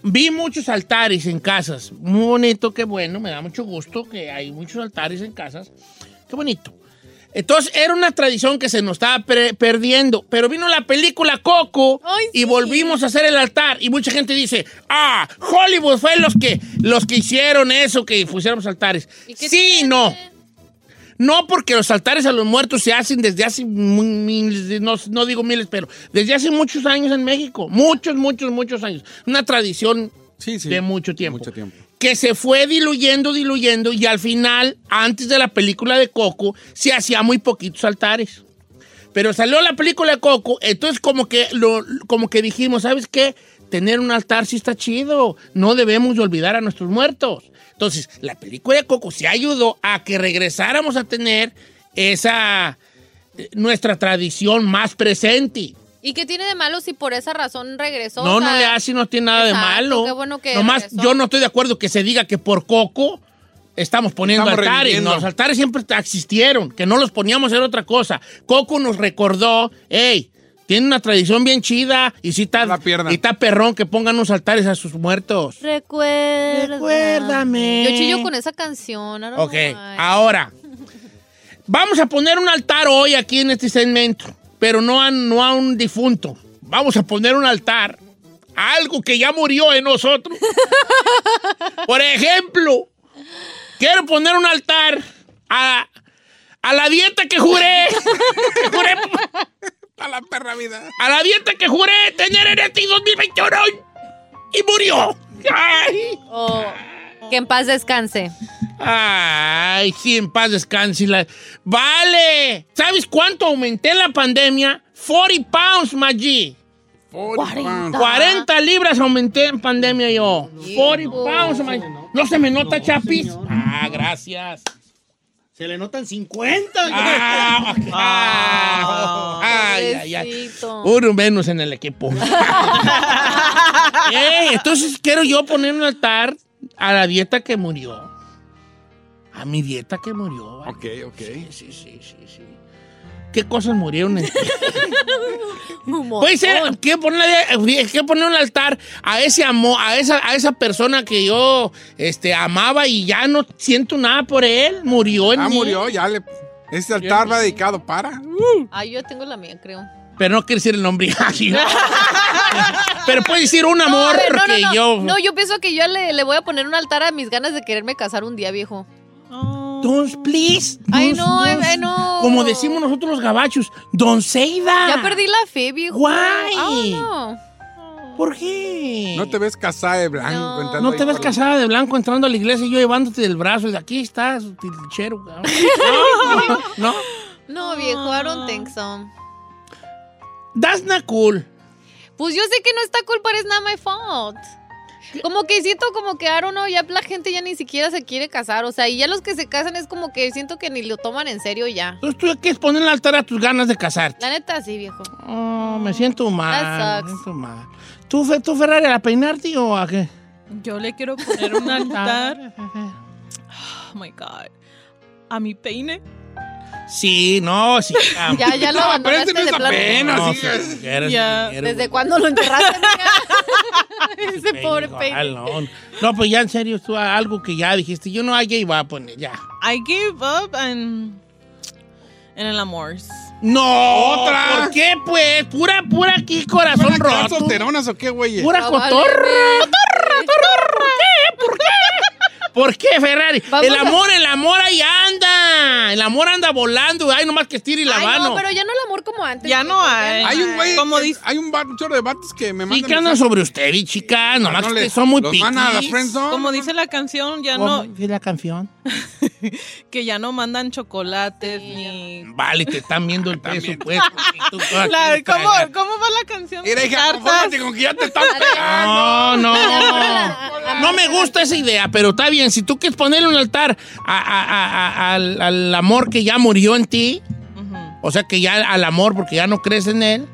Vi muchos altares en casas. Muy bonito, qué bueno, me da mucho gusto que hay muchos altares en casas. Qué bonito. Entonces, era una tradición que se nos estaba pre- perdiendo. Pero vino la película Coco y volvimos a hacer el altar. Y mucha gente dice, ah, Hollywood fue los que, los que hicieron eso, que pusiéramos altares. Sí, no. No porque los altares a los muertos se hacen desde hace miles, no, no digo miles, pero desde hace muchos años en México. Muchos, muchos, muchos años. Una tradición de mucho tiempo. Mucho tiempo. Que se fue diluyendo, diluyendo y al final, antes de la película de Coco, se hacía muy poquitos altares. Pero salió la película de Coco, entonces como que, lo, como que dijimos, ¿sabes qué? Tener un altar sí está chido. No debemos de olvidar a nuestros muertos. Entonces, la película de Coco sí ayudó a que regresáramos a tener esa eh, nuestra tradición más presente. ¿Y qué tiene de malo si por esa razón regresó? No, O sea, no le hace, no tiene nada exacto, de malo. qué bueno que Nomás, regresó. yo no estoy de acuerdo que se diga que por Coco estamos poniendo Estamos altares. reviviendo. No, los altares siempre existieron, que no los poníamos era otra cosa. Coco nos recordó, hey, tiene una tradición bien chida y sí está, y está perrón que pongan unos altares a sus muertos. Recuerda. Recuérdame. Yo chillo con esa canción. Ok, know ahora, vamos a poner un altar hoy aquí en este segmento, pero no a, no a un difunto. Vamos a poner un altar a algo que ya murió en nosotros. Por ejemplo, quiero poner un altar a, a la dieta que juré. que juré A la perra vida. a la dieta que juré tener en este 2021 y murió. Ay. Oh, que en paz descanse. Ay, sí, en paz descanse. la- Vale. ¿Sabes cuánto aumenté en la pandemia? 40 pounds, Maggi. 40. 40 libras aumenté en pandemia yo. 40 pounds, Maggi. ¿No se me nota, Chapis? Ah, gracias. Se le notan 50. Ah, ah, ay, ay, ay. Pobrecito. Uno menos en el equipo. Eh, entonces quiero yo poner un altar a la dieta que murió. A mi dieta que murió. ¿vale? Ok, ok. Sí, sí, sí, sí. ¿Qué cosas murieron en ti? Puede ser, ponerle- quiero poner un altar a ese amor, a esa, a esa persona que yo este, amaba y ya no siento nada por él. Murió en Ah, mí. murió, ya le. Este altar va dedicado para. Ah, yo tengo la mía, creo. Pero no quiero decir el nombre. Pero puede decir un amor no, a ver, no, no, que no. yo. No, yo pienso que yo le, le voy a poner un altar a mis ganas de quererme casar un día, viejo. Don't, please. Ay, no, don't. ay, no. Como decimos nosotros los gabachos, Don Seida. Ya perdí la fe, viejo. Guay. Ah, ¿Por qué? No te ves casada de blanco. entrando No te ves casada de blanco entrando a la iglesia y yo llevándote del brazo y de aquí estás, tilichero. cabrón. No, no. no, viejo, I don't think so. That's not cool. Pues yo sé que no está cool, pero es not my fault. Como que siento como que, I don't know, ya la gente ya ni siquiera se quiere casar. O sea, y ya los que se casan es como que siento que ni lo toman en serio ya. Entonces tú ya quieres poner el altar a tus ganas de casarte. La neta, sí, viejo. Oh, me siento mal. That Me siento mal. ¿Tú, tú Ferrari, a peinarte o a qué? Yo le quiero poner un altar. Oh my God. A mi peine. Sí, no, sí. Ya, ya lo No, pero este abandonaste no es de. No, sí. sí, eres- Ya. eres- ¿Desde cuándo lo enterraste? Ese pobre igual, peine. No, no, pues ya en serio, tú algo que ya dijiste, yo no hay que iba a poner, ya. I give up en, en el amor. No, Otra. ¿Por qué, pues? Pura, pura aquí, corazón ¿Van a quedar roto. solteronas o qué, güey? Pura Probablemente. cotorra. ¿Por qué, Ferrari? Vamos el a- amor, el amor ahí anda. El amor anda volando. Ay, nomás que estire la Ay, mano. no, pero ya no el amor como antes. Ya no hay. ya Hay un güey, que- dice- hay un, chorro de vatos que me Sí, mandan que andan sobre usted, y chicas. Nomás No que le- ustedes son muy los a la. Como dice la canción, ya ¿Cómo no, dice la canción? que ya no mandan chocolates ni. Vale, te están viendo el presupuesto. tú La- ¿cómo. ¿Cómo va la canción? Mira, hija, con que ya te están pegando. No, no. No me gusta esa idea, pero está bien. Si tú quieres ponerle un altar a- a- a- al, al amor que ya murió en ti, Ujú. o sea que ya al amor porque ya no crees en él,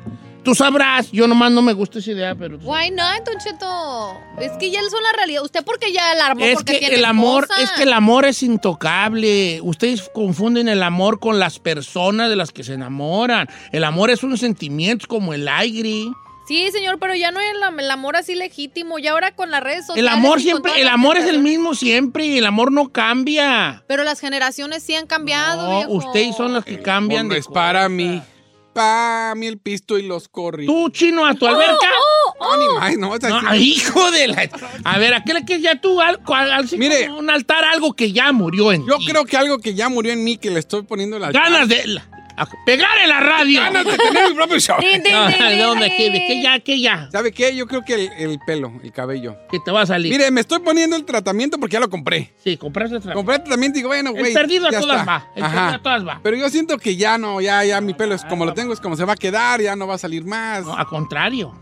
Tú sabrás, yo nomás no me gusta esa idea, pero... Why not, Don Cheto? Es que ya son la realidad. Usted porque ya alarmó Es porque que tiene el amor, es que el amor es intocable. Ustedes confunden el amor con las personas de las que se enamoran. El amor es un sentimiento como el aire. Sí, señor, pero ya no es el, el amor así legítimo. Y ahora con las redes El sociales. amor y con siempre, el amor es el mismo siempre. El amor no cambia. Pero las generaciones sí han cambiado, No, viejo. ustedes son los que cambian de es para mí. Para mí el pisto y los corri. Tú, chino, a tu alberca. No, ni más, no. hijo de la. A ver, ¿a qué le quieres ya tú al, al- al- Mire. un altar algo que ya murió en Yo creo que algo que ya murió en mí, que le estoy poniendo la Ganas de. la- pegar en la radio. Ganas de tener mi propio show. No, din, ¿De. ¿Qué, ¿De qué ya? ¿Qué ya? ¿Sabe qué? Yo creo que el, el pelo, el cabello. Que te va a salir. Mire, me estoy poniendo el tratamiento porque ya lo compré. Sí, compraste otra. Compré el tratamiento y digo, bueno, El güey. perdido a ya todas está. va. El Ajá. perdido a todas va. Pero yo siento que ya no, ya, ya mi pelo es como lo tengo, es como se va a quedar, ya no va a salir más. No, al contrario.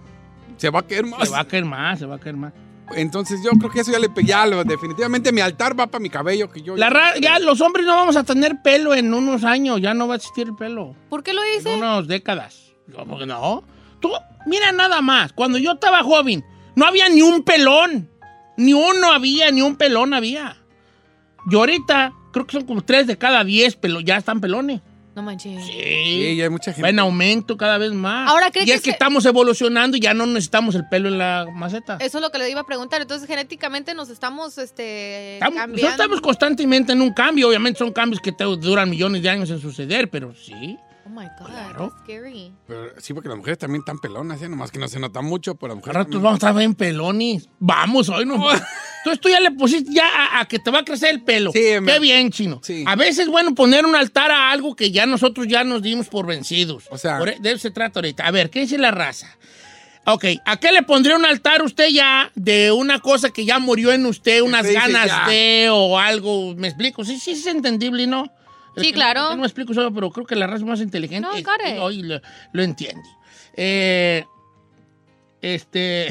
Se va a caer más. Se va a caer más, se va a caer más. Entonces yo creo que eso ya le ya lo, definitivamente mi altar va para mi cabello que yo La ra- ya los hombres no vamos a tener pelo en unos años, ya no va a existir el pelo. ¿Por qué lo En dice? unas décadas. ¿Cómo que no? Tú, mira nada más, cuando yo estaba joven, no había ni un pelón. Ni uno había, ni un pelón había. Y ahorita, creo que son como tres de cada diez pelos, ya están pelones. No manches. Sí, ya hay mucha Va gente. en aumento cada vez más. Ahora, ¿cree y que es que se- estamos evolucionando y ya no necesitamos el pelo en la maceta. Eso es lo que le iba a preguntar. Entonces, genéticamente nos estamos este, Estamos, cambiando. nosotros estamos constantemente en un cambio. Obviamente son cambios que te duran millones de años en suceder, pero sí. Oh my God, Claro. that's scary. Pero sí, porque las mujeres también están pelonas, ¿eh? nomás que no se nota mucho, pero las mujeres rato también- vamos a estar bien pelones. Vamos, hoy no. Entonces tú ya le pusiste ya a, a que te va a crecer el pelo. Sí, Qué me- bien, chino. Sí. A veces es bueno poner un altar a algo que ya nosotros ya nos dimos por vencidos. O sea- Por e- de eso se trata ahorita. A ver, ¿qué dice la raza? Ok, ¿a qué le pondría un altar usted ya de una cosa que ya murió en usted, unas ganas ya. de o algo? ¿Me explico? Sí, sí, es entendible, ¿no? Sí, Es que claro. No, no me explico solo, pero creo que la raza más inteligente No, es- hoy lo, lo entiende. Eh, este.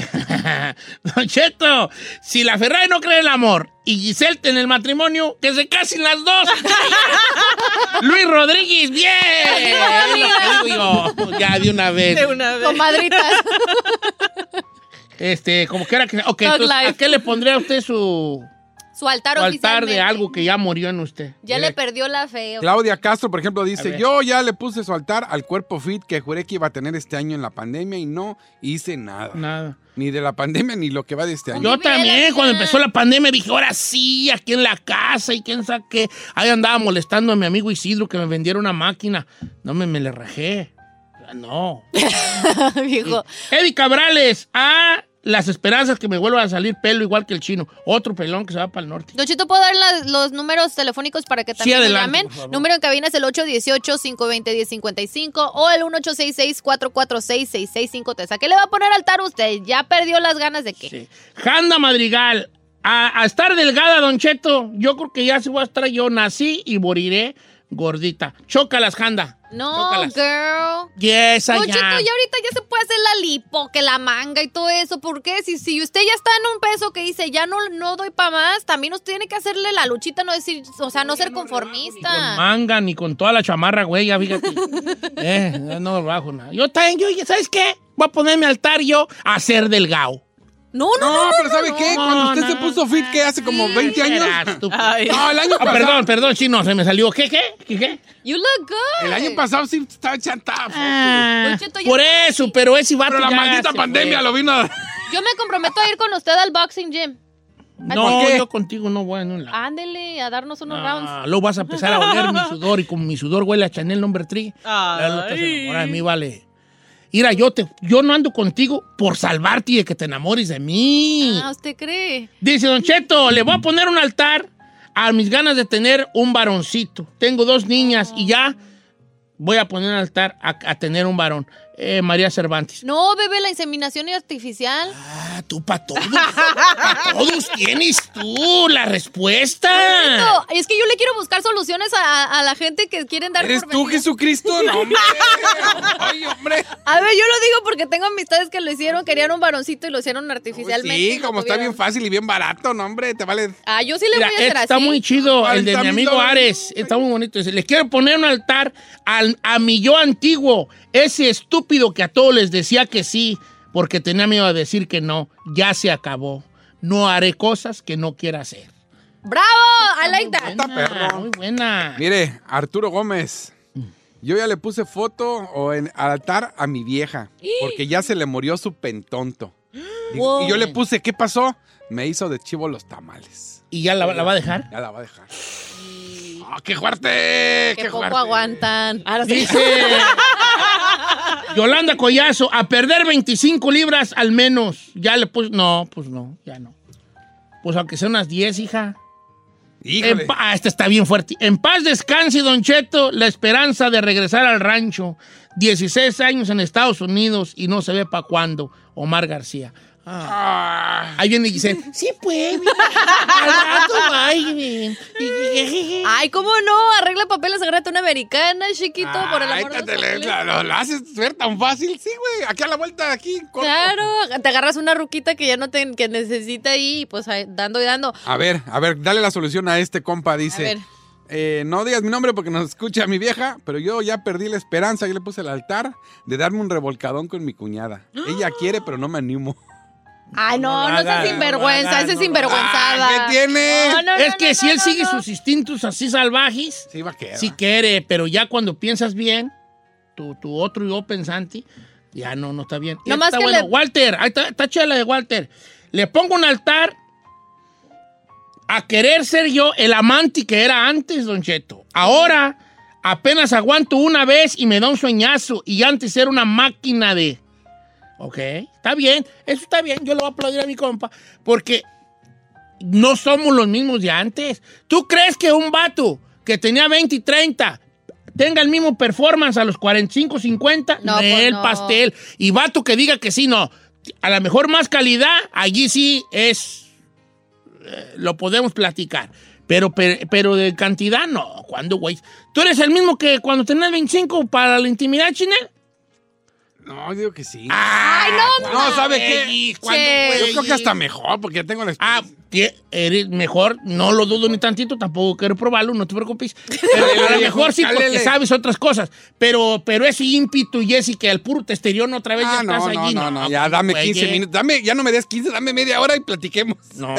Don Cheto, si la Ferrari no cree en el amor y Giselle en el matrimonio, que se casen las dos. Luis Rodríguez, bien. Es lo que digo yo. Ya de una vez. De una vez. Comadritas. Este, como que era que. Ok, entonces, ¿a qué le pondría a usted su, Su altar su altar de algo que ya murió en usted? Ya le perdió la fe. Claudia Castro, por ejemplo, dice, yo ya le puse su altar al cuerpo fit que juré que iba a tener este año en la pandemia y no hice nada. Nada. Ni de la pandemia ni lo que va de este año. Yo también, cuando empezó la pandemia, dije, ahora sí, aquí en la casa y quién sabe qué. Ahí andaba molestando a mi amigo Isidro que me vendiera una máquina. No me, me le rajé. No. Viejo. Eddie Cabrales, a las esperanzas que me vuelva a salir pelo igual que el chino. Otro pelón que se va para el norte. Don Chito, ¿puedo dar las- los números telefónicos para que Sí, también me adelante, llamen? Número en cabina es el 818-520-1055 o el 1866-446-6653. ¿A qué le va a poner altar usted? ¿Ya perdió las ganas de qué? Sí. Janda Madrigal, a, a estar delgada, Don Cheto. Yo creo que ya se voy a estar yo. Nací y moriré gordita. Chócalas, Janda. No, girl. Yes, I ya am. ahorita ya se puede hacer la lipo, que la manga y todo eso. ¿Por qué? Si, si usted ya está en un peso que dice, ya no, no doy para más, también usted tiene que hacerle la luchita, no decir, o sea, no ser Con conformista. manga ni con toda la chamarra, güey, ya fíjate. eh, no, no bajo nada. Yo también, yo, ¿sabes qué? Voy a ponerme altar yo a ser delgado. No, no, No, no. pero ¿sabe qué? no, Cuando usted no, se no. puso fit, que hace como 20 años. Ay. No, el año Ah, pasado. perdón, perdón, chino, se me salió. ¿Qué, qué? ¿Qué, qué? You look good. El año pasado sí estaba chantado. Ah, Don Cheto, ya por eso, pero ese vato Pero la ya maldita se pandemia fue. lo vino a... Yo me comprometo a ir con usted al boxing gym. No, ¿Por qué? yo contigo no voy en un lado. Ándele a darnos unos rounds. Ah, luego vas a empezar a oler mi sudor y como mi sudor huele a Chanel nombre 3. Ay. Ahora a mí vale. Mira, yo, te, yo no ando contigo por salvarte y de que te enamores de mí. Ah, ¿usted cree? Dice Don Cheto, le voy a poner un altar a mis ganas de tener un varoncito. Tengo dos niñas y ya voy a poner un altar a, a tener un varón. Eh, María Cervantes. No, bebé, la inseminación artificial. Ah, tú para todos. para todos tienes tú la respuesta. No, es que yo le quiero buscar soluciones a, a la gente que quieren dar ¿Eres por tú. Jesucristo? No, hombre. Ay, hombre. A ver, yo lo digo porque tengo amistades que lo hicieron, querían un varoncito y lo hicieron artificialmente. y Sí, como está bien fácil y bien barato, no, hombre, te vale. Ah, yo sí le Mira, voy a hacer así. está muy chido, el de mi amigo. Ares. Está muy bonito. Dice, Le quiero poner un altar al- a mi yo antiguo. Ese estúpido que a todos les decía que sí porque tenía miedo a decir que no. Ya se acabó. No haré cosas que no quiera hacer. ¡Bravo! I like that. Ah, muy buena. Mire, Arturo Gómez. Yo ya le puse foto o en al altar a mi vieja, porque ya se le murió su pentonto. Y, Wow. y yo le puse, ¿qué pasó? Me hizo de chivo los tamales. ¿Y ya la, la va a dejar? Ya la va a dejar. ¡Ah, qué fuerte! Que ¡Qué poco fuerte! aguantan. Ahora sí. Dice Yolanda Collazo, a perder 25 libras al menos. Ya le puse. No, pues no, ya no. Pues aunque sea unas 10, hija. Híjole. Ah, esta está bien fuerte. En paz descanse, Don Cheto, la esperanza de regresar al rancho. 16 años en Estados Unidos y no se ve para cuándo. Omar García. Ah. Ahí viene y dice, sí puede. Al rato va, ay, Ay, ¿cómo no? Arregla papeles, agárrate una americana, chiquito, por el Ay, amor de te Dios. le- lo, lo- lo haces ver tan fácil. Sí, güey. Aquí a la vuelta, aquí. corto. Claro, te agarras una ruquita que ya no te que necesita ahí, y pues dando y dando. A ver, a ver, dale la solución a este compa. A ver. Dice, eh, no digas mi nombre porque nos escucha mi vieja, pero yo ya perdí la esperanza. Yo le puse el altar de darme un revolcadón con mi cuñada. Ella quiere, pero no me animo. Ay, no, no, seas no sinvergüenza, ese no es sinvergüenzada. ¿qué tiene? No, no, es no, que no, si no, él no, sigue no. sus instintos así salvajes, Sí, va a quedar. sí quiere, pero ya cuando piensas bien, tu, tu otro yo pensante, ya no, no está bien. Y Nomás está que bueno. le- Walter, ahí está, está chida la de Walter. Le pongo un altar a querer ser yo el amante que era antes, Don Cheto. Ahora apenas aguanto una vez y me da un sueñazo y antes era una máquina de... Ok, está bien, eso está bien, yo le voy a aplaudir a mi compa, porque no somos los mismos de antes. ¿Tú crees que un vato que tenía 20 y 30 tenga el mismo performance a los 45, 50? No, pues el no. pastel. Y vato que diga que sí, no. A lo mejor más calidad, allí sí es. eh, lo podemos platicar. Pero, pero, pero de cantidad, no. ¿Cuándo, güey? ¿Tú eres el mismo que cuando tenías 25 para la intimidad, Chinel? No, digo que sí. ¡Ay, no, no, ¿sabe qué? güey? Yo creo que hasta mejor, porque ya tengo la Ah, experiencia. que eres mejor, no lo dudo ni tantito, tampoco quiero probarlo, no te preocupes. Pero a lo mejor sí, porque Cálele. sabes otras cosas. Pero, pero ese ímpetu, Jessica, el puro testerión otra vez ya Ah, no, estás no, allí. no, no, ya dame güey, 15 eh. minutos. Dame, ya no me des 15, dame media hora y platiquemos. No,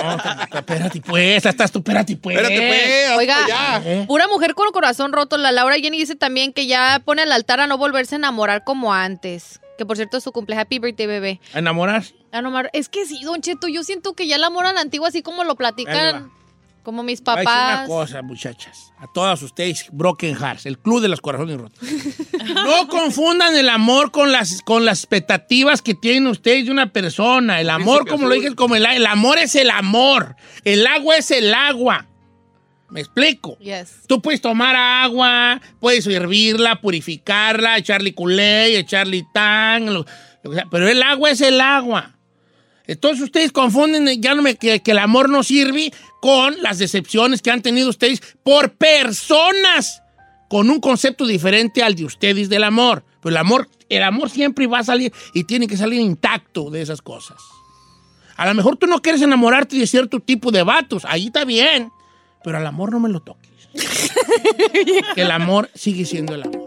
espérate pues, estás tú, espérate pues. Espérate, pues. Oiga, ya. Eh. pura mujer con corazón roto. La Laura Jenny dice también que ya pone al altar a no volverse a enamorar como antes. Que por cierto es su cumple. Happy birthday, bebé. ¿A enamorar? No, Mar- es que sí, Don Cheto, yo siento que ya el amor a la antigua, así como lo platican, como mis Voy a decir una papás. cosa, muchachas. A todas ustedes, Broken Hearts, el club de los corazones rotos. no confundan el amor con las, con las expectativas que tienen ustedes de una persona. El amor, como lo dije, es como el, el amor es el amor. El agua es el agua. ¿Me explico? Yes. Tú puedes tomar agua, puedes hervirla, purificarla, echarle culé, echarle tan, lo- lo que sea, pero el agua es el agua. Entonces ustedes confunden ya no me, que, que el amor no sirve con las decepciones que han tenido ustedes por personas con un concepto diferente al de ustedes del amor. Pero el amor, el amor siempre va a salir y tiene que salir intacto de esas cosas. A lo mejor tú no quieres enamorarte de cierto tipo de vatos, ahí está bien, pero al amor no me lo toques. que el amor sigue siendo el amor.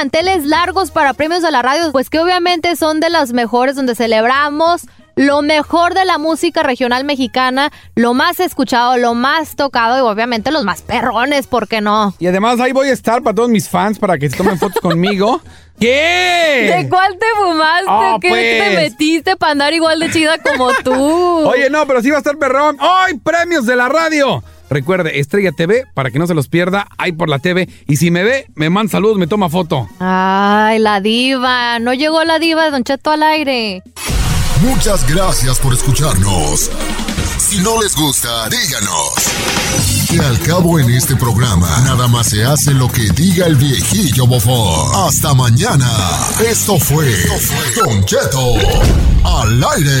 Manteles largos para premios de la radio, pues que obviamente son de las mejores donde celebramos lo mejor de la música regional mexicana, lo más escuchado, lo más tocado y obviamente los más perrones, ¿por qué no? Y además ahí voy a estar para todos mis fans para que se tomen fotos conmigo. ¿Qué? ¿De cuál te fumaste? Ah, ¿Qué pues. te metiste para andar igual de chida como tú? Oye, no, pero sí va a estar perrón. ¡Ay, premios de la radio! Recuerde, Estrella TV, para que no se los pierda, ahí por la TV. Y si me ve, me manda saludos, me toma foto. Ay, la diva. No llegó la diva de Don Cheto al aire. Muchas gracias por escucharnos. si no les gusta, díganos. Que al cabo en este programa, nada más se hace lo que diga el viejillo bofón. Hasta mañana. Esto fue Don Cheto al aire.